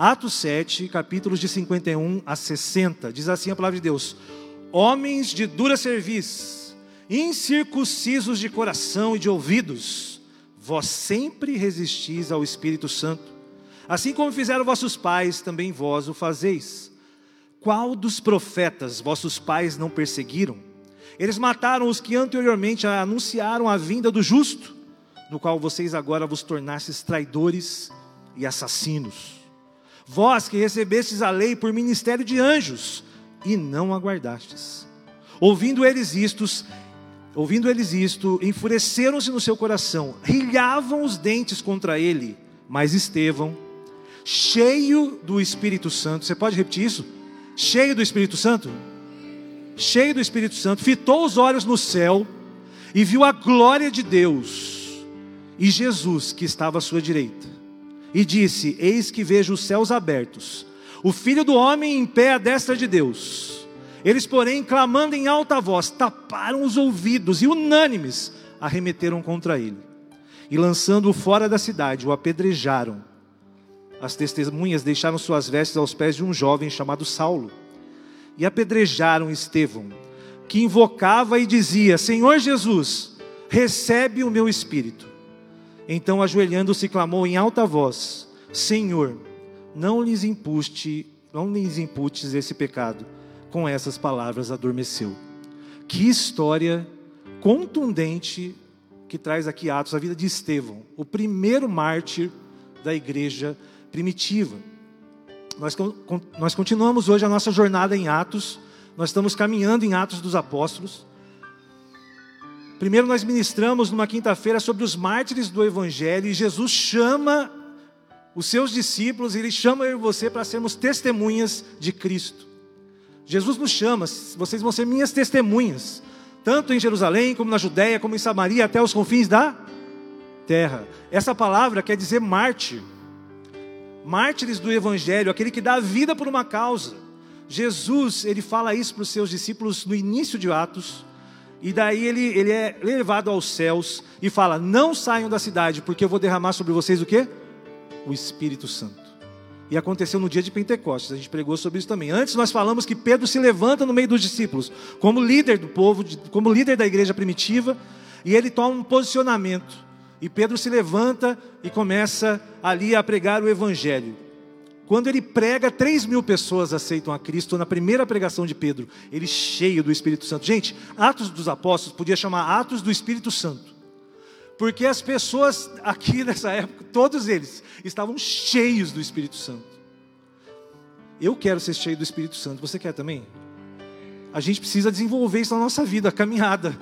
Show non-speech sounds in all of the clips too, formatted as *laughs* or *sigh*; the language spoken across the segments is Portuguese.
Atos 7, capítulos de 51 a 60, diz assim a palavra de Deus: Homens de dura cerviz, incircuncisos de coração e de ouvidos, vós sempre resistis ao Espírito Santo, assim como fizeram vossos pais, também vós o fazeis. Qual dos profetas vossos pais não perseguiram? Eles mataram os que anteriormente anunciaram a vinda do justo, no qual vocês agora vos tornastes traidores e assassinos. Vós que recebestes a lei por ministério de anjos e não aguardastes. Ouvindo eles istos, ouvindo eles isto, enfureceram-se no seu coração, rilhavam os dentes contra ele. Mas Estevão, cheio do Espírito Santo, você pode repetir isso? Cheio do Espírito Santo? Cheio do Espírito Santo, fitou os olhos no céu e viu a glória de Deus e Jesus que estava à sua direita e disse: Eis que vejo os céus abertos, o filho do homem em pé à destra de Deus. Eles, porém, clamando em alta voz, taparam os ouvidos e, unânimes, arremeteram contra ele. E lançando-o fora da cidade, o apedrejaram. As testemunhas deixaram suas vestes aos pés de um jovem chamado Saulo. E apedrejaram Estevão, que invocava e dizia: Senhor Jesus, recebe o meu espírito. Então, ajoelhando-se, clamou em alta voz: Senhor, não lhes impuste, não lhes imputes esse pecado. Com essas palavras adormeceu. Que história contundente que traz aqui Atos, a vida de Estevão, o primeiro mártir da igreja primitiva. Nós, nós continuamos hoje a nossa jornada em Atos, nós estamos caminhando em Atos dos Apóstolos. Primeiro, nós ministramos numa quinta-feira sobre os mártires do Evangelho e Jesus chama os seus discípulos, ele chama eu e você para sermos testemunhas de Cristo. Jesus nos chama, vocês vão ser minhas testemunhas, tanto em Jerusalém, como na Judéia, como em Samaria, até os confins da terra. Essa palavra quer dizer mártir, mártires do Evangelho, aquele que dá a vida por uma causa. Jesus, ele fala isso para os seus discípulos no início de Atos, e daí ele, ele é levado aos céus e fala: Não saiam da cidade, porque eu vou derramar sobre vocês o que? O Espírito Santo. E aconteceu no dia de Pentecostes, a gente pregou sobre isso também. Antes nós falamos que Pedro se levanta no meio dos discípulos, como líder do povo, como líder da igreja primitiva, e ele toma um posicionamento. E Pedro se levanta e começa ali a pregar o Evangelho. Quando ele prega, 3 mil pessoas aceitam a Cristo na primeira pregação de Pedro, ele cheio do Espírito Santo. Gente, Atos dos Apóstolos podia chamar Atos do Espírito Santo, porque as pessoas aqui *laughs* nessa época, todos eles, estavam cheios do Espírito Santo. Eu quero ser cheio do Espírito Santo, você quer também? A gente precisa desenvolver isso na nossa vida, a caminhada,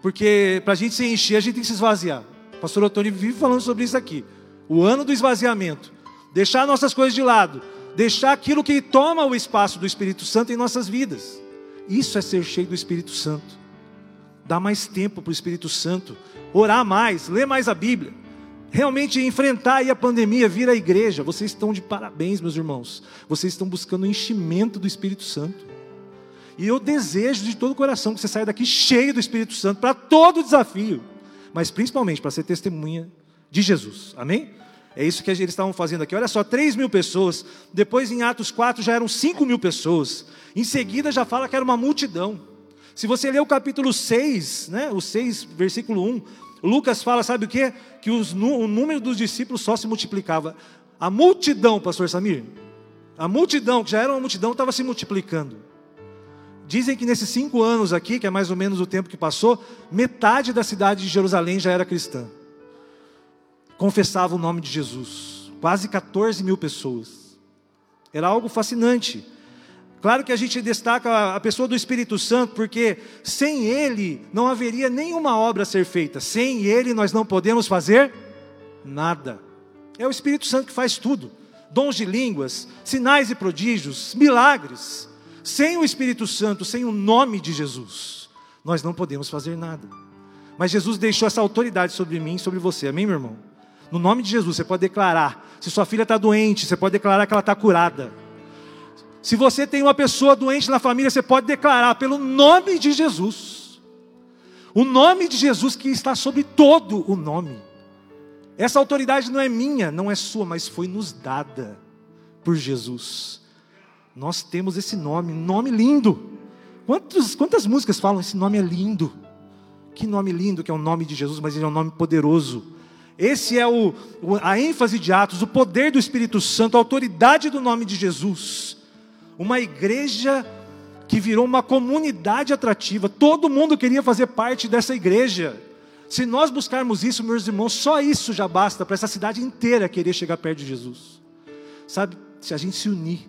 porque para a gente se encher, a gente tem que se esvaziar. O pastor Otônio vive falando sobre isso aqui. O ano do esvaziamento deixar nossas coisas de lado, deixar aquilo que toma o espaço do Espírito Santo em nossas vidas. Isso é ser cheio do Espírito Santo. Dar mais tempo para o Espírito Santo, orar mais, ler mais a Bíblia, realmente enfrentar aí a pandemia, vir à igreja. Vocês estão de parabéns, meus irmãos. Vocês estão buscando o enchimento do Espírito Santo. E eu desejo de todo o coração que você saia daqui cheio do Espírito Santo para todo desafio, mas principalmente para ser testemunha de Jesus. Amém? É isso que eles estavam fazendo aqui. Olha só, 3 mil pessoas. Depois, em Atos 4, já eram 5 mil pessoas. Em seguida, já fala que era uma multidão. Se você ler o capítulo 6, né, o 6, versículo 1, Lucas fala, sabe o quê? Que os, o número dos discípulos só se multiplicava. A multidão, pastor Samir, a multidão, que já era uma multidão, estava se multiplicando. Dizem que nesses cinco anos aqui, que é mais ou menos o tempo que passou, metade da cidade de Jerusalém já era cristã confessava o nome de Jesus. Quase 14 mil pessoas. Era algo fascinante. Claro que a gente destaca a pessoa do Espírito Santo, porque sem Ele não haveria nenhuma obra a ser feita. Sem Ele nós não podemos fazer nada. É o Espírito Santo que faz tudo: dons de línguas, sinais e prodígios, milagres. Sem o Espírito Santo, sem o nome de Jesus, nós não podemos fazer nada. Mas Jesus deixou essa autoridade sobre mim e sobre você, amém, meu irmão? No nome de Jesus, você pode declarar. Se sua filha está doente, você pode declarar que ela está curada. Se você tem uma pessoa doente na família, você pode declarar pelo nome de Jesus. O nome de Jesus que está sobre todo o nome. Essa autoridade não é minha, não é sua, mas foi nos dada por Jesus. Nós temos esse nome, nome lindo. Quantos, quantas músicas falam esse nome é lindo? Que nome lindo que é o nome de Jesus, mas ele é um nome poderoso. Esse é o, a ênfase de Atos, o poder do Espírito Santo, a autoridade do nome de Jesus. Uma igreja que virou uma comunidade atrativa, todo mundo queria fazer parte dessa igreja. Se nós buscarmos isso, meus irmãos, só isso já basta para essa cidade inteira querer chegar perto de Jesus. Sabe, se a gente se unir,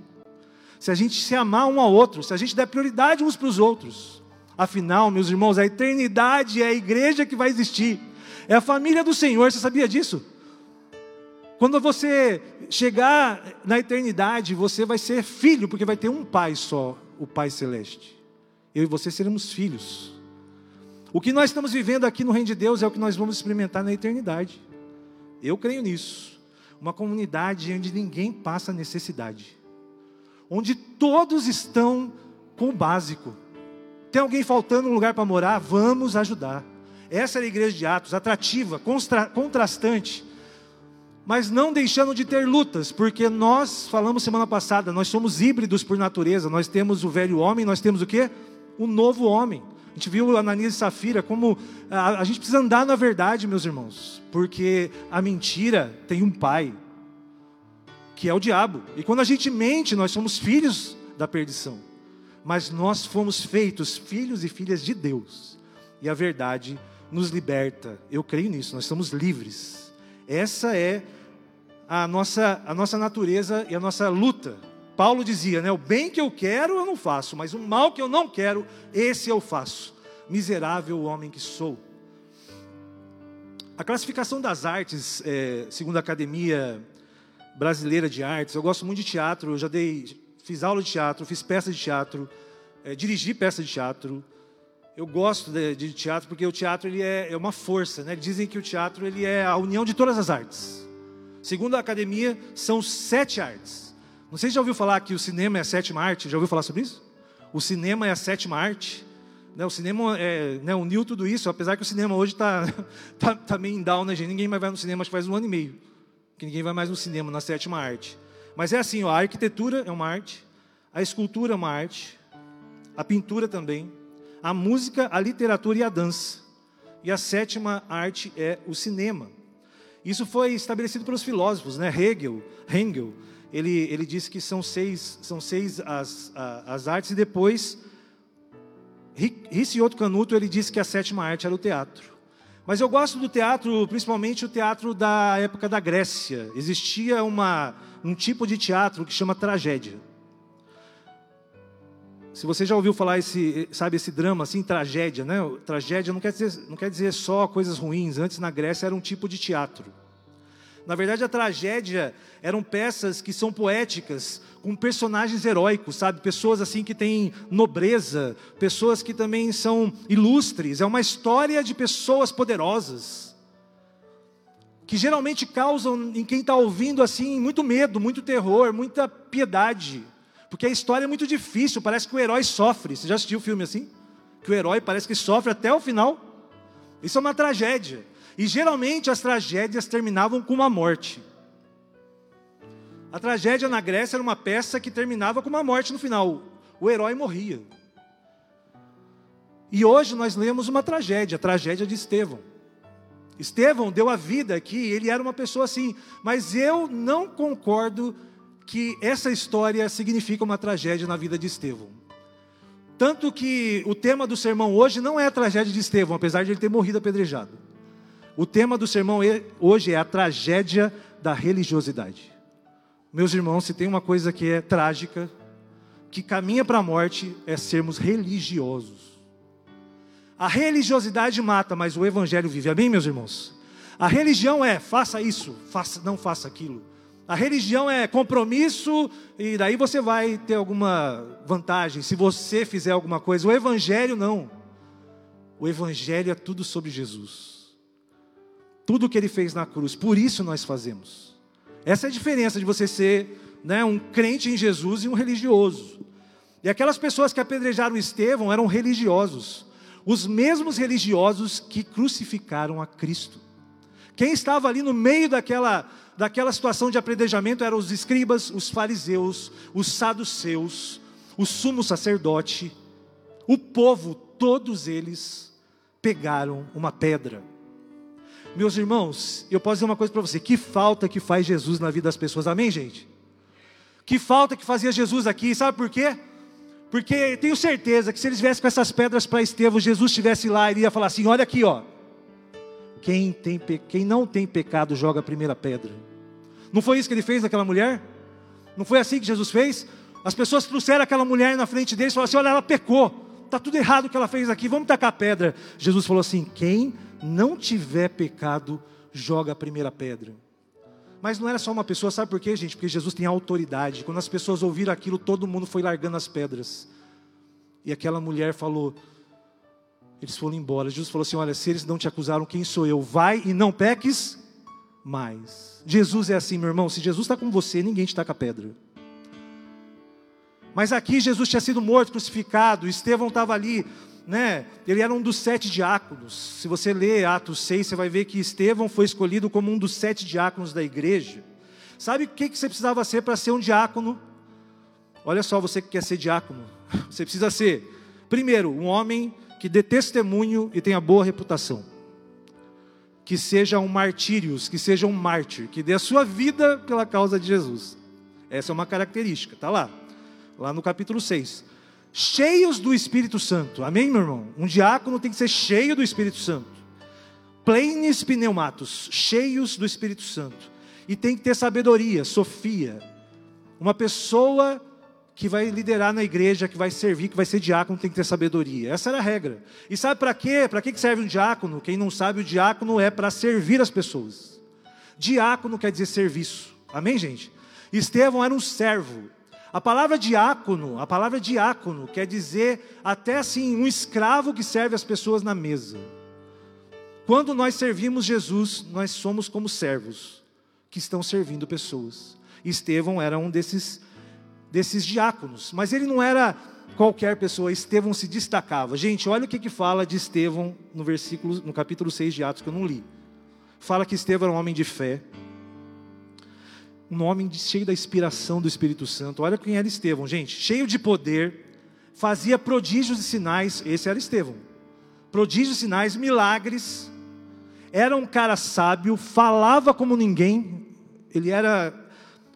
se a gente se amar um ao outro, se a gente der prioridade uns para os outros. Afinal, meus irmãos, a eternidade é a igreja que vai existir. É a família do Senhor, você sabia disso? Quando você chegar na eternidade, você vai ser filho, porque vai ter um pai só, o Pai Celeste. Eu e você seremos filhos. O que nós estamos vivendo aqui no Reino de Deus é o que nós vamos experimentar na eternidade. Eu creio nisso. Uma comunidade onde ninguém passa necessidade, onde todos estão com o básico. Tem alguém faltando um lugar para morar? Vamos ajudar. Essa era a igreja de Atos, atrativa, contrastante, mas não deixando de ter lutas, porque nós falamos semana passada, nós somos híbridos por natureza, nós temos o velho homem, nós temos o que? O novo homem. A gente viu Ananias e Safira como a, a gente precisa andar na verdade, meus irmãos, porque a mentira tem um pai, que é o diabo. E quando a gente mente, nós somos filhos da perdição. Mas nós fomos feitos filhos e filhas de Deus. E a verdade nos liberta. Eu creio nisso, nós somos livres. Essa é a nossa, a nossa natureza e a nossa luta. Paulo dizia, né, o bem que eu quero eu não faço, mas o mal que eu não quero, esse eu faço. Miserável homem que sou. A classificação das artes, é, segundo a Academia Brasileira de Artes, eu gosto muito de teatro, eu já dei, fiz aula de teatro, fiz peça de teatro, é, dirigi peça de teatro, eu gosto de, de, teatro porque o teatro ele é, é uma força, né? Dizem que o teatro ele é a união de todas as artes. Segundo a academia, são sete artes. Não sei se já ouviu falar que o cinema é a sétima arte. Já ouviu falar sobre isso? O cinema é a sétima arte. Né? O cinema é, né, uniu tudo isso, apesar que o cinema hoje está *laughs* tá, tá meio em down, né, gente? Ninguém mais vai no cinema, acho que faz um ano e meio. Que ninguém vai mais no cinema, na sétima arte. Mas é assim, ó, a arquitetura é uma arte, a escultura é uma arte, a pintura também, a música, a literatura e a dança. E a sétima arte é o cinema. Isso foi estabelecido pelos filósofos, né? Hegel, Hegel ele, ele disse que são seis, são seis as, as artes, e depois, outro Canuto, ele disse que a sétima arte era o teatro. Mas eu gosto do teatro, principalmente o teatro da época da Grécia. Existia uma, um tipo de teatro que chama tragédia. Se você já ouviu falar esse, sabe, esse drama assim, tragédia, né? Tragédia não quer dizer, não quer dizer só coisas ruins. Antes na Grécia era um tipo de teatro. Na verdade, a tragédia eram peças que são poéticas, com personagens heróicos, sabe? Pessoas assim que têm nobreza, pessoas que também são ilustres. É uma história de pessoas poderosas que geralmente causam em quem está ouvindo assim muito medo, muito terror, muita piedade. Porque a história é muito difícil, parece que o herói sofre. Você já assistiu o filme assim? Que o herói parece que sofre até o final. Isso é uma tragédia. E geralmente as tragédias terminavam com uma morte. A tragédia na Grécia era uma peça que terminava com uma morte no final. O herói morria. E hoje nós lemos uma tragédia, a tragédia de Estevão. Estevão deu a vida aqui, ele era uma pessoa assim, mas eu não concordo que essa história significa uma tragédia na vida de Estevão. Tanto que o tema do sermão hoje não é a tragédia de Estevão, apesar de ele ter morrido apedrejado. O tema do sermão hoje é a tragédia da religiosidade. Meus irmãos, se tem uma coisa que é trágica, que caminha para a morte, é sermos religiosos. A religiosidade mata, mas o evangelho vive. Amém, meus irmãos? A religião é faça isso, faça, não faça aquilo. A religião é compromisso e daí você vai ter alguma vantagem se você fizer alguma coisa. O evangelho não. O evangelho é tudo sobre Jesus. Tudo que ele fez na cruz. Por isso nós fazemos. Essa é a diferença de você ser né, um crente em Jesus e um religioso. E aquelas pessoas que apedrejaram Estevão eram religiosos. Os mesmos religiosos que crucificaram a Cristo. Quem estava ali no meio daquela daquela situação de apredejamento eram os escribas, os fariseus, os saduceus, o sumo sacerdote, o povo, todos eles pegaram uma pedra. Meus irmãos, eu posso dizer uma coisa para você: que falta que faz Jesus na vida das pessoas, amém, gente? Que falta que fazia Jesus aqui, sabe por quê? Porque tenho certeza que se eles viessem com essas pedras para Estevão, Jesus estivesse lá, ele ia falar assim: olha aqui, ó. Quem, tem, quem não tem pecado, joga a primeira pedra. Não foi isso que ele fez naquela mulher? Não foi assim que Jesus fez? As pessoas trouxeram aquela mulher na frente deles e falaram assim: olha, ela pecou. Está tudo errado o que ela fez aqui, vamos tacar pedra. Jesus falou assim: quem não tiver pecado, joga a primeira pedra. Mas não era só uma pessoa, sabe por quê, gente? Porque Jesus tem autoridade. Quando as pessoas ouviram aquilo, todo mundo foi largando as pedras. E aquela mulher falou: eles foram embora. Jesus falou assim: Olha, se eles não te acusaram, quem sou eu? Vai e não peques mais. Jesus é assim, meu irmão. Se Jesus está com você, ninguém te taca pedra. Mas aqui Jesus tinha sido morto, crucificado. Estevão estava ali né, ele era um dos sete diáconos. Se você ler Atos 6, você vai ver que Estevão foi escolhido como um dos sete diáconos da igreja. Sabe o que você precisava ser para ser um diácono? Olha só, você que quer ser diácono, *laughs* você precisa ser, primeiro, um homem que dê testemunho e tenha boa reputação. Que seja um martírios, que seja um mártir, que dê a sua vida pela causa de Jesus. Essa é uma característica, está lá, lá no capítulo 6 cheios do Espírito Santo. Amém, meu irmão? Um diácono tem que ser cheio do Espírito Santo. Plenes pneumatos, cheios do Espírito Santo. E tem que ter sabedoria, sofia. Uma pessoa que vai liderar na igreja, que vai servir, que vai ser diácono, tem que ter sabedoria. Essa era a regra. E sabe para quê? Para que serve um diácono? Quem não sabe, o diácono é para servir as pessoas. Diácono quer dizer serviço. Amém, gente? Estevão era um servo. A palavra diácono, a palavra diácono quer dizer até assim um escravo que serve as pessoas na mesa. Quando nós servimos Jesus, nós somos como servos que estão servindo pessoas. Estevão era um desses desses diáconos, mas ele não era qualquer pessoa, Estevão se destacava. Gente, olha o que, que fala de Estevão no versículo, no capítulo 6 de Atos, que eu não li. Fala que Estevão era um homem de fé, um homem cheio da inspiração do Espírito Santo. Olha quem era Estevão, gente, cheio de poder, fazia prodígios e sinais. Esse era Estevão. Prodígios, sinais, milagres. Era um cara sábio, falava como ninguém. Ele era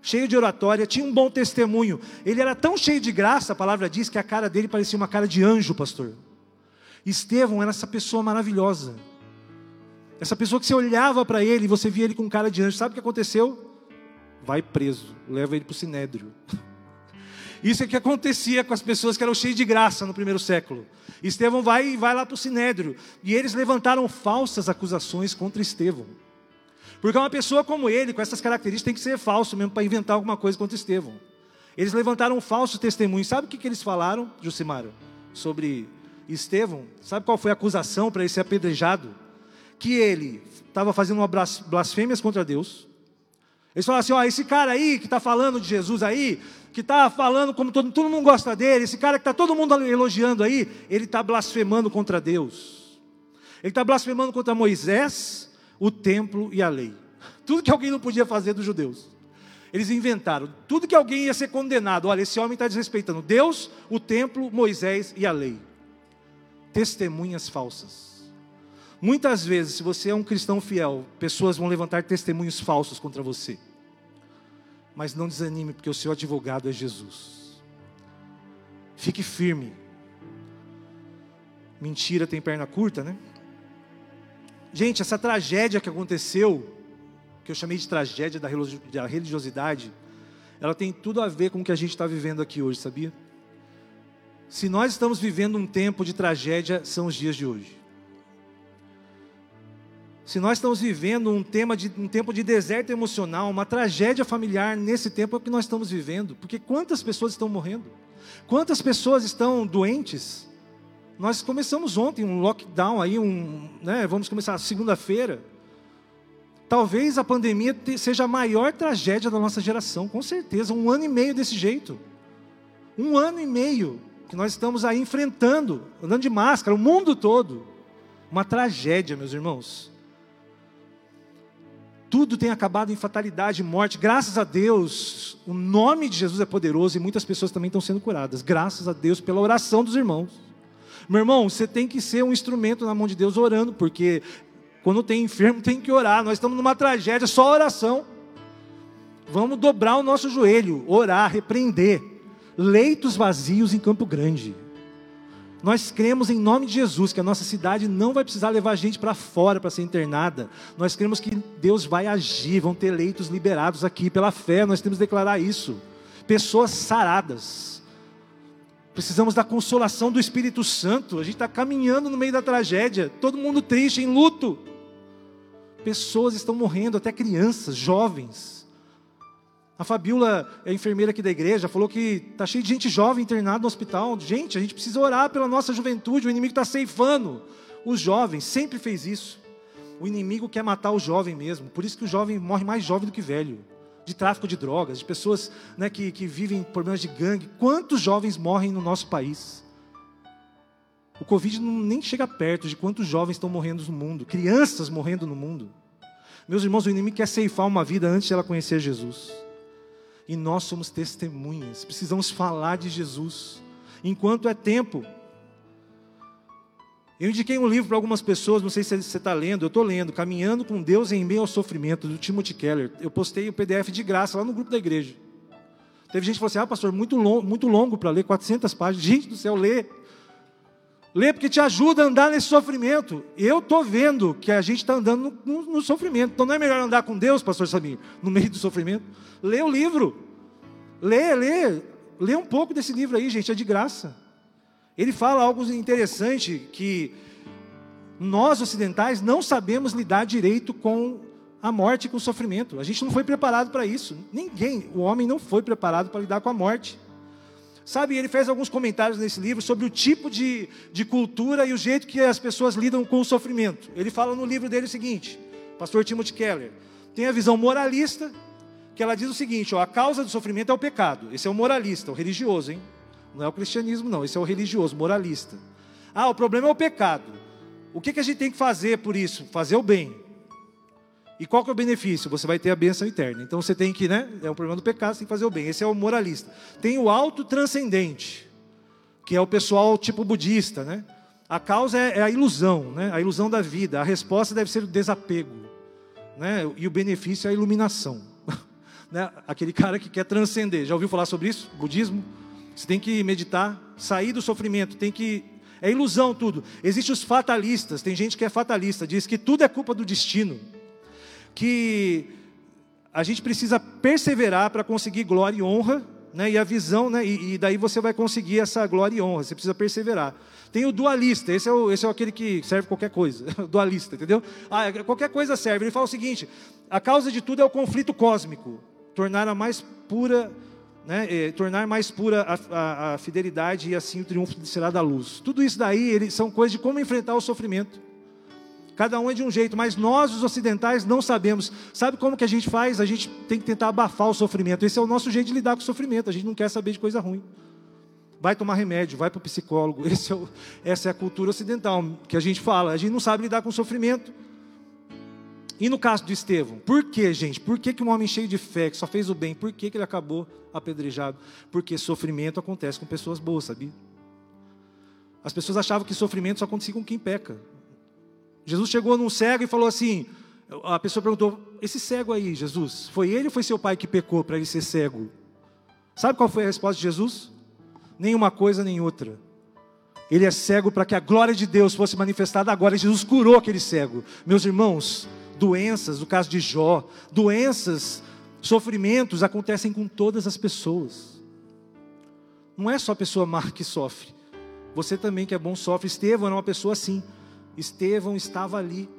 cheio de oratória, tinha um bom testemunho. Ele era tão cheio de graça, a palavra diz que a cara dele parecia uma cara de anjo, pastor. Estevão era essa pessoa maravilhosa. Essa pessoa que você olhava para ele e você via ele com cara de anjo. Sabe o que aconteceu? vai preso, leva ele para o sinédrio. *laughs* Isso é que acontecia com as pessoas que eram cheias de graça no primeiro século. Estevão vai e vai lá para o sinédrio. E eles levantaram falsas acusações contra Estevão. Porque uma pessoa como ele, com essas características, tem que ser falso mesmo para inventar alguma coisa contra Estevão. Eles levantaram um falso testemunho. Sabe o que, que eles falaram, Jucimara, sobre Estevão? Sabe qual foi a acusação para ele ser apedrejado? Que ele estava fazendo blasfêmias contra Deus eles falam assim: ó, esse cara aí que está falando de Jesus aí, que está falando como todo, todo mundo gosta dele, esse cara que está todo mundo elogiando aí, ele está blasfemando contra Deus. Ele está blasfemando contra Moisés, o templo e a lei. Tudo que alguém não podia fazer dos judeus. Eles inventaram. Tudo que alguém ia ser condenado. Olha, esse homem está desrespeitando Deus, o templo, Moisés e a lei. Testemunhas falsas. Muitas vezes, se você é um cristão fiel, pessoas vão levantar testemunhos falsos contra você. Mas não desanime, porque o seu advogado é Jesus. Fique firme. Mentira tem perna curta, né? Gente, essa tragédia que aconteceu, que eu chamei de tragédia da religiosidade, ela tem tudo a ver com o que a gente está vivendo aqui hoje, sabia? Se nós estamos vivendo um tempo de tragédia, são os dias de hoje. Se nós estamos vivendo um, tema de, um tempo de deserto emocional, uma tragédia familiar nesse tempo é o que nós estamos vivendo. Porque quantas pessoas estão morrendo? Quantas pessoas estão doentes? Nós começamos ontem um lockdown aí, um, né, vamos começar segunda-feira. Talvez a pandemia seja a maior tragédia da nossa geração, com certeza. Um ano e meio desse jeito. Um ano e meio que nós estamos aí enfrentando, andando de máscara, o mundo todo. Uma tragédia, meus irmãos. Tudo tem acabado em fatalidade morte. Graças a Deus, o nome de Jesus é poderoso e muitas pessoas também estão sendo curadas. Graças a Deus pela oração dos irmãos. Meu irmão, você tem que ser um instrumento na mão de Deus orando, porque quando tem enfermo tem que orar. Nós estamos numa tragédia, só oração. Vamos dobrar o nosso joelho, orar, repreender. Leitos vazios em Campo Grande. Nós cremos em nome de Jesus que a nossa cidade não vai precisar levar gente para fora para ser internada. Nós cremos que Deus vai agir, vão ter leitos liberados aqui pela fé. Nós temos que declarar isso. Pessoas saradas. Precisamos da consolação do Espírito Santo. A gente está caminhando no meio da tragédia, todo mundo triste, em luto. Pessoas estão morrendo, até crianças, jovens. A Fabiola é enfermeira aqui da igreja, falou que está cheio de gente jovem internada no hospital. Gente, a gente precisa orar pela nossa juventude, o inimigo está ceifando. Os jovens sempre fez isso. O inimigo quer matar o jovem mesmo. Por isso que o jovem morre mais jovem do que velho. De tráfico de drogas, de pessoas né, que, que vivem problemas de gangue. Quantos jovens morrem no nosso país? O Covid não, nem chega perto de quantos jovens estão morrendo no mundo, crianças morrendo no mundo. Meus irmãos, o inimigo quer ceifar uma vida antes de ela conhecer Jesus. E nós somos testemunhas, precisamos falar de Jesus. Enquanto é tempo. Eu indiquei um livro para algumas pessoas, não sei se você está lendo, eu estou lendo, Caminhando com Deus em Meio ao Sofrimento, do Timothy Keller. Eu postei o PDF de graça lá no grupo da igreja. Teve gente que falou assim: ah, pastor, muito, long, muito longo para ler, 400 páginas. *laughs* Gente do céu, lê. Lê porque te ajuda a andar nesse sofrimento. Eu estou vendo que a gente está andando no, no, no, sofrimento. Então não é melhor andar com Deus, pastor Samir, no meio do sofrimento? Lê o livro. Lê, lê. Lê um pouco desse livro aí, gente, é de graça. Ele fala algo interessante que nós ocidentais não sabemos lidar direito com a morte e com o sofrimento. A gente não foi preparado para isso. Ninguém, o homem não foi preparado para lidar com a morte. Sabe, ele fez alguns comentários nesse livro sobre o tipo de, de cultura e o jeito que as pessoas lidam com o sofrimento. Ele fala no livro dele o seguinte, pastor Timothy Keller, tem a visão moralista, que ela diz o seguinte, ó, a causa do sofrimento é o pecado. Esse é o moralista, o religioso, hein? Não é o cristianismo, não, esse é o religioso, moralista. Ah, o problema é o pecado. O que, que a gente tem que fazer por isso? Fazer o bem. E qual que é o benefício? Você vai ter a bênção eterna. Então você tem que, né? É o problema do pecado, você tem que fazer o bem. Esse é o moralista. Tem o autotranscendente, que é o pessoal tipo budista, né? A causa é, é a ilusão, né? A ilusão da vida. A resposta deve ser o desapego, né? E o benefício é a iluminação. *laughs* né? Aquele cara que quer transcender. Já ouviu falar sobre isso? Budismo? Você tem que meditar, sair do sofrimento, tem que é ilusão tudo. Existem os fatalistas, tem gente que é fatalista, diz que tudo é culpa do destino que a gente precisa perseverar para conseguir glória e honra, né? E a visão, né? E, e, daí você vai conseguir essa glória e honra. Você precisa perseverar. Tem o dualista. Esse é, o, esse é aquele que serve qualquer coisa. *laughs* dualista, entendeu? Ah, é, qualquer coisa serve. Ele fala o seguinte: a causa de tudo é o conflito cósmico, tornar a mais pura, né? Tornar mais pura a, a, a, fidelidade e assim o triunfo será da luz. Tudo isso daí eles são coisas de como enfrentar o sofrimento. Cada um é de um jeito, mas nós, os ocidentais, não sabemos. Sabe como que a gente faz? A gente tem que tentar abafar o sofrimento. Esse é o nosso jeito de lidar com o sofrimento. A gente não quer saber de coisa ruim. Vai tomar remédio, vai para o psicólogo. *laughs* É o, essa é a cultura ocidental que a gente fala. A gente não sabe lidar com o sofrimento. E no caso do Estevão, por que, gente? Por que, que um homem cheio de fé, que só fez o bem, por que, que ele acabou apedrejado? Porque sofrimento acontece com pessoas boas, sabia? As pessoas achavam que sofrimento só acontecia com quem peca. Jesus chegou num cego e falou assim: a pessoa perguntou, esse cego aí, Jesus, foi ele ou foi seu pai que pecou para ele ser cego? Sabe qual foi a resposta de Jesus? Nenhuma coisa nem outra. Ele é cego para que a glória de Deus fosse manifestada agora. Jesus curou aquele cego. Meus irmãos, doenças, no caso de Jó, doenças, sofrimentos acontecem com todas as pessoas. Não é só a pessoa má que sofre. Você também que é bom sofre. Estevão era uma pessoa assim. Estevão estava ali.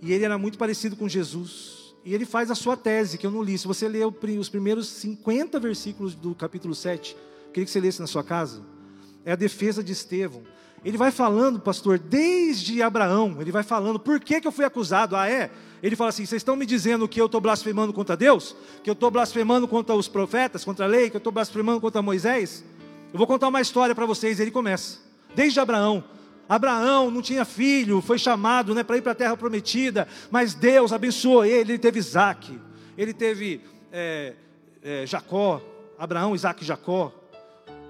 E ele era muito parecido com Jesus. E ele faz a sua tese, que eu não li. Se você ler os primeiros 50 versículos do capítulo 7, queria que você lesse na sua casa. É a defesa de Estevão. Ele vai falando, pastor, desde Abraão, ele vai falando, por que, que eu fui acusado? Ah, é? Ele fala assim: vocês estão me dizendo que eu estou blasfemando contra Deus? Que eu estou blasfemando contra os profetas, contra a lei? Que eu estou blasfemando contra Moisés? Eu vou contar uma história para vocês. Ele começa, desde Abraão, Abraão não tinha filho, foi chamado né, para ir para a terra prometida, mas Deus abençoou ele, ele teve Isaac, ele teve é, é, Jacó, Abraão, Isaac e Jacó.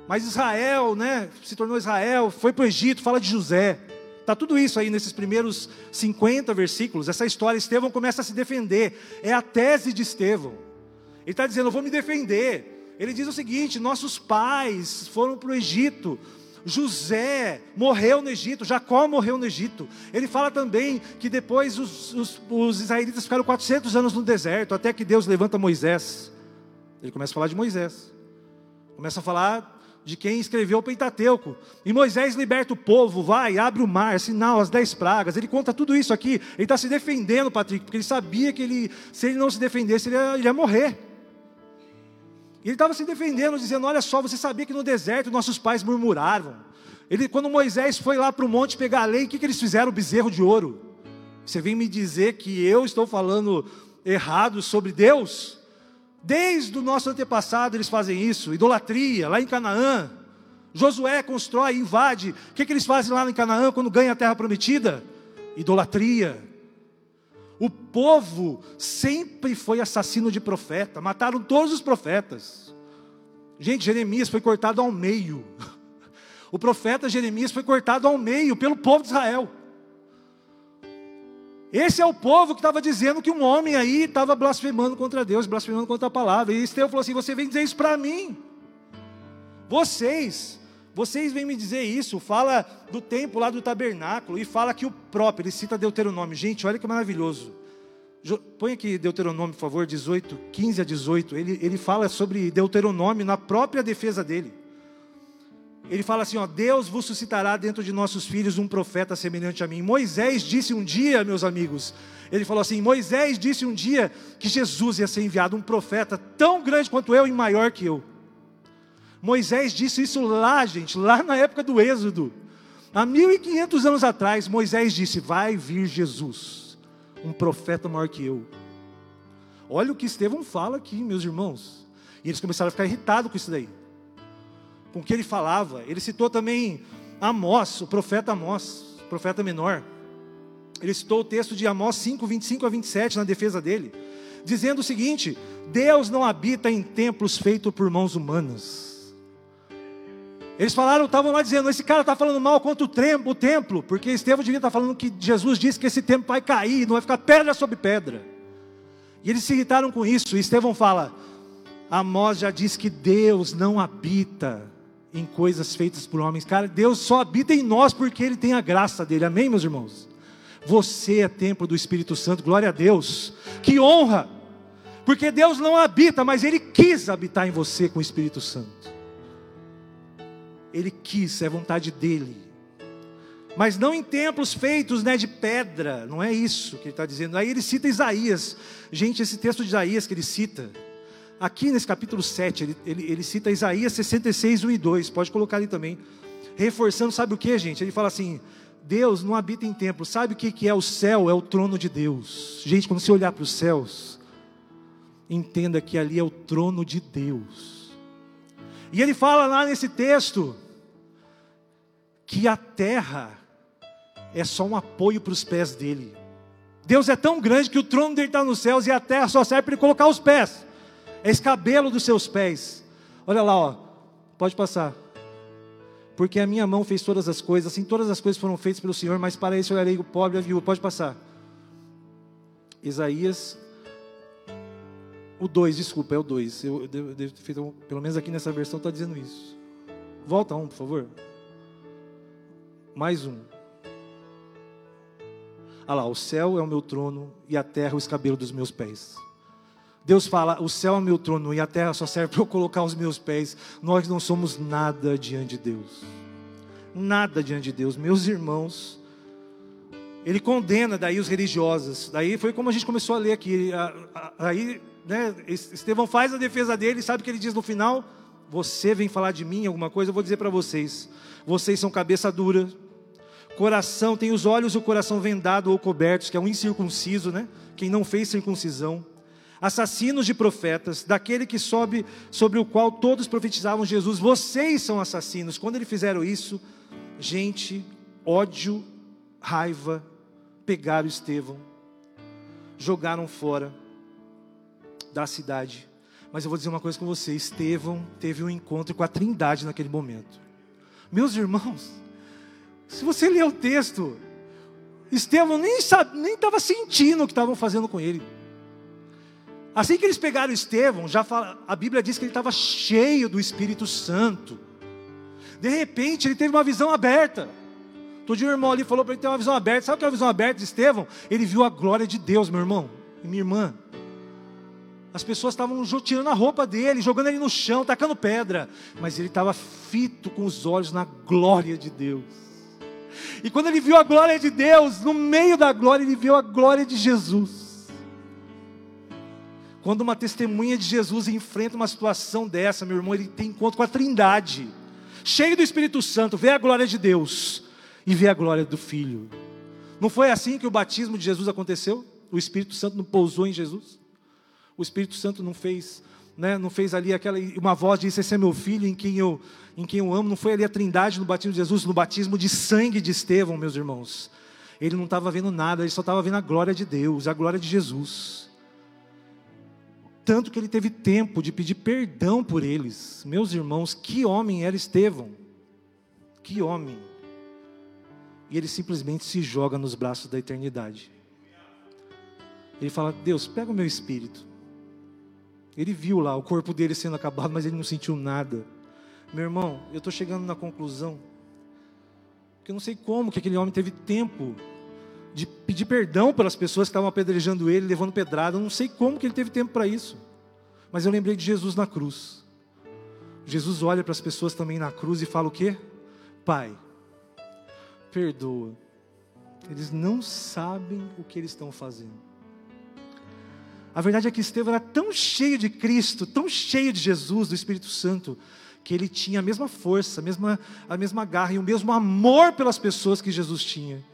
Mas Israel, né, se tornou Israel, foi para o Egito, fala de José. Está tudo isso aí nesses primeiros 50 versículos. Essa história, Estevão começa a se defender. É a tese de Estevão. Ele está dizendo: Eu vou me defender. Ele diz o seguinte: Nossos pais foram para o Egito. José morreu no Egito, Jacó morreu no Egito. Ele fala também que depois os, os, os, israelitas ficaram 400 anos no deserto, até que Deus levanta Moisés. Ele começa a falar de Moisés, começa a falar de quem escreveu o Pentateuco. E Moisés liberta o povo, vai, abre o mar, sinal, as dez pragas. Ele conta tudo isso aqui. Ele está se defendendo, Patrick, porque ele sabia que ele, se ele não se defendesse, ele ia, ele ia morrer. E ele estava se defendendo, dizendo: Olha só, você sabia que no deserto nossos pais murmuravam. Ele, quando Moisés foi lá para o monte pegar a lei, o que, que eles fizeram? O bezerro de ouro. Você vem me dizer que eu estou falando errado sobre Deus? Desde o nosso antepassado eles fazem isso, idolatria, lá em Canaã. Josué constrói, invade. O que, que eles fazem lá em Canaã quando ganha a terra prometida? Idolatria. O povo sempre foi assassino de profeta, mataram todos os profetas. Gente, Jeremias foi cortado ao meio. *laughs* O profeta Jeremias foi cortado ao meio pelo povo de Israel. Esse é o povo que estava dizendo que um homem aí estava blasfemando contra Deus, blasfemando contra a palavra. E Estevão falou assim: Você vem dizer isso para mim? Vocês, vocês vêm me dizer isso. Fala do tempo lá do tabernáculo e fala que o próprio, ele cita Deuteronômio. Gente, olha que maravilhoso. Põe aqui Deuteronômio, por favor, 18, 15 a 18. Ele, ele fala sobre Deuteronômio na própria defesa dele. Ele fala assim: ó, Deus vos suscitará dentro de nossos filhos um profeta semelhante a mim. Moisés disse um dia, meus amigos, ele falou assim: Moisés disse um dia que Jesus ia ser enviado, um profeta tão grande quanto eu e maior que eu. Moisés disse isso lá, gente, lá na época do Êxodo. Há 1500 anos atrás, Moisés disse: Vai vir Jesus, um profeta maior que eu. Olha o que Estevão fala aqui, meus irmãos. E eles começaram a ficar irritados com isso daí com o que ele falava. Ele citou também Amós, o profeta Amós, profeta menor. Ele citou o texto de Amós 5, 25 a 27 na defesa dele, dizendo o seguinte: Deus não habita em templos feitos por mãos humanas. Eles falaram, estavam lá dizendo, esse cara está falando mal contra o, templo, porque Estevão devia estar tá falando que Jesus disse que esse templo vai cair, não vai ficar pedra sobre pedra. E eles se irritaram com isso, e Estevão fala, Amós já disse que Deus não habita em coisas feitas por homens. Cara, Deus só habita em nós porque Ele tem a graça dele. Amém, meus irmãos? Você é templo do Espírito Santo, glória a Deus. Que honra! Porque Deus não habita, mas Ele quis habitar em você com o Espírito Santo. Ele quis, é vontade dEle. Mas não em templos feitos né, de pedra, não é isso que ele está dizendo. Aí ele cita Isaías. Gente, esse texto de Isaías que ele cita, Aqui nesse capítulo 7, ele, ele, ele cita Isaías 66, 1 e 2. Pode colocar ali também. Reforçando, sabe o que, gente? Ele fala assim: Deus não habita em templo. Sabe o que, que é o céu? É o trono de Deus. Gente, quando você olhar para os céus, entenda que ali é o trono de Deus. E ele fala lá nesse texto que a terra é só um apoio para os pés dele. Deus é tão grande que o trono dele está nos céus e a terra só serve para ele colocar os pés escabelo dos seus pés. Olha lá, ó. Pode passar. Porque a minha mão fez todas as coisas, assim todas as coisas foram feitas pelo Senhor, mas para isso eu olharei o pobre e a viúva. Pode passar. Isaías, o 2, desculpa, é o 2. Eu, devo ter feito, pelo menos aqui nessa versão está dizendo isso. Volta um, por favor. Mais um. Olha lá, o céu é o meu trono e a terra o escabelo dos meus pés. Deus fala: o céu é meu trono e a terra só serve *laughs* para eu colocar os meus pés. Nós não somos nada diante de Deus. Nada diante de Deus. Meus irmãos, ele condena daí os religiosos. Daí foi como a gente começou a ler aqui. Aí, né, Estevão faz a defesa dele, sabe o que ele diz no final? Você vem falar de mim alguma coisa, eu vou dizer para vocês. Vocês são cabeça dura, coração, tem os olhos e o coração vendado ou cobertos, que é um incircunciso, né? Quem não fez circuncisão assassinos de profetas, daquele que sobe sobre o qual todos profetizavam Jesus. Vocês são assassinos. Quando eles fizeram isso, gente, ódio, raiva, pegaram Estevão, jogaram fora da cidade. Mas eu vou dizer uma coisa com você: Estevão teve um encontro com a Trindade naquele momento. Meus irmãos, se você ler o texto, Estevão nem estava nem sentindo o que estavam fazendo com ele. Assim que eles pegaram Estevão, já fala, a Bíblia diz que ele estava cheio do Espírito Santo. De repente, ele teve uma visão aberta. Todo dia o irmão ali falou para ele ter uma visão aberta. Sabe o que é uma visão aberta de Estevão? Ele viu a glória de Deus, meu irmão e minha irmã. As pessoas estavam tirando a roupa dele, jogando ele no chão, tacando pedra. Mas ele estava fito com os olhos na glória de Deus. E quando ele viu a glória de Deus, no meio da glória, ele viu a glória de Jesus. Quando uma testemunha de Jesus enfrenta uma situação dessa, meu irmão, ele tem encontro com a Trindade, cheio do Espírito Santo, vê a glória de Deus e vê a glória do Filho. Não foi assim que o batismo de Jesus aconteceu? O Espírito Santo não pousou em Jesus? O Espírito Santo não fez, né, não fez ali aquela uma voz disse esse é meu filho em quem eu em quem eu amo, não foi ali a Trindade no batismo de Jesus, no batismo de sangue de Estevão, meus irmãos. Ele não estava vendo nada, ele só estava vendo a glória de Deus, a glória de Jesus. Tanto que ele teve tempo de pedir perdão por eles. Meus irmãos, que homem era Estevão? Que homem. E ele simplesmente se joga nos braços da eternidade. Ele fala: Deus, pega o meu espírito. Ele viu lá o corpo dele sendo acabado, mas ele não sentiu nada. Meu irmão, eu estou chegando na conclusão que eu não sei como que aquele homem teve tempo de pedir perdão pelas pessoas que estavam apedrejando ele, levando pedrada. Eu não sei como que ele teve tempo para isso. Mas eu lembrei de Jesus na cruz. Jesus olha para as pessoas também na cruz e fala o quê? Pai, perdoa. Eles não sabem o que eles estão fazendo. A verdade é que Estevão era tão cheio de Cristo, tão cheio de Jesus, do Espírito Santo, que ele tinha a mesma força, a mesma, a mesma garra e o mesmo amor pelas pessoas que Jesus tinha.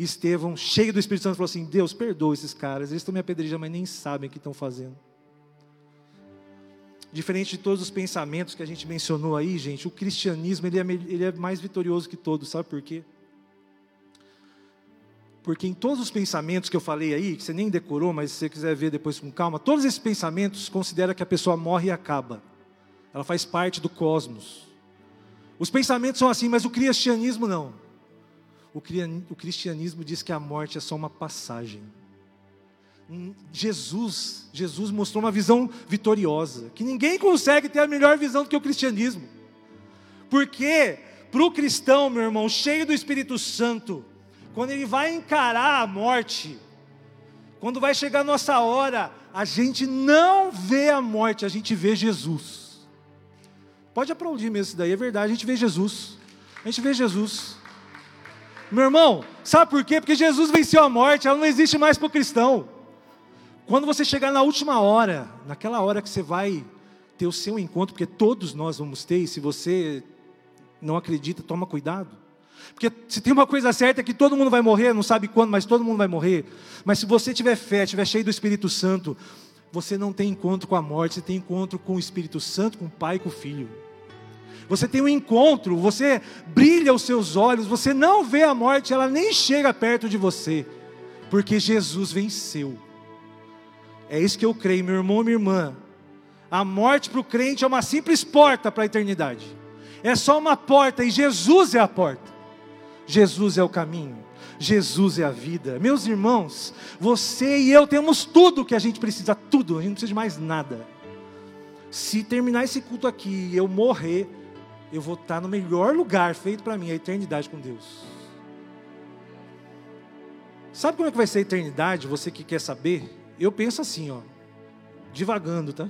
E Estevão, cheio do Espírito Santo, falou assim: Deus, perdoa esses caras, eles estão me apedrejando, mas nem sabem o que estão fazendo. Diferente de todos os pensamentos que a gente mencionou aí, gente, o cristianismo ele é, ele é mais vitorioso que todos, sabe por quê? Porque em todos os pensamentos que eu falei aí, que você nem decorou, mas se você quiser ver depois com calma, todos esses pensamentos considera que a pessoa morre e acaba. Ela faz parte do cosmos. Os pensamentos são assim, mas o cristianismo não. O cristianismo diz que a morte é só uma passagem. Hum, Jesus, Jesus mostrou uma visão vitoriosa, que ninguém consegue ter a melhor visão do que o cristianismo. Porque para o cristão, meu irmão, cheio do Espírito Santo, quando ele vai encarar a morte, quando vai chegar a nossa hora, a gente não vê a morte, a gente vê Jesus. Pode aplaudir mesmo isso daí, é verdade, a gente vê Jesus. A gente vê Jesus. Meu irmão, sabe por quê? Porque Jesus venceu a morte, ela não existe mais para o cristão. Quando você chegar na última hora, naquela hora que você vai ter o seu encontro, porque todos nós vamos ter, e se você não acredita, toma cuidado. Porque se tem uma coisa certa é que todo mundo vai morrer, não sabe quando, mas todo mundo vai morrer. Mas se você tiver fé, tiver cheio do Espírito Santo, você não tem encontro com a morte, você tem encontro com o Espírito Santo, com o Pai e com o Filho. Você tem um encontro, você brilha os seus olhos, você não vê a morte, ela nem chega perto de você, porque Jesus venceu. É isso que eu creio, meu irmão, minha irmã. A morte para o crente é uma simples porta para a eternidade. É só uma porta e Jesus é a porta. Jesus é o caminho, Jesus é a vida. Meus irmãos, você e eu temos tudo que a gente precisa, tudo, a gente não precisa de mais nada. Se terminar esse culto aqui e eu morrer, eu vou estar no melhor lugar feito para mim, a eternidade com Deus. Sabe como é que vai ser a eternidade? Você que quer saber? Eu penso assim, ó, divagando, tá?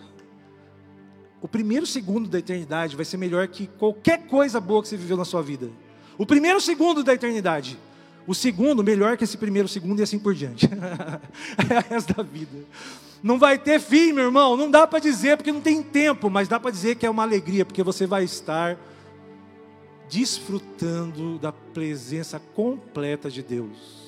O primeiro segundo da eternidade vai ser melhor que qualquer coisa boa que você viveu na sua vida. O primeiro segundo da eternidade. O segundo, melhor que esse primeiro segundo e assim por diante. *laughs* é resto da vida. Não vai ter fim, meu irmão. Não dá para dizer porque não tem tempo, mas dá para dizer que é uma alegria, porque você vai estar desfrutando da presença completa de Deus.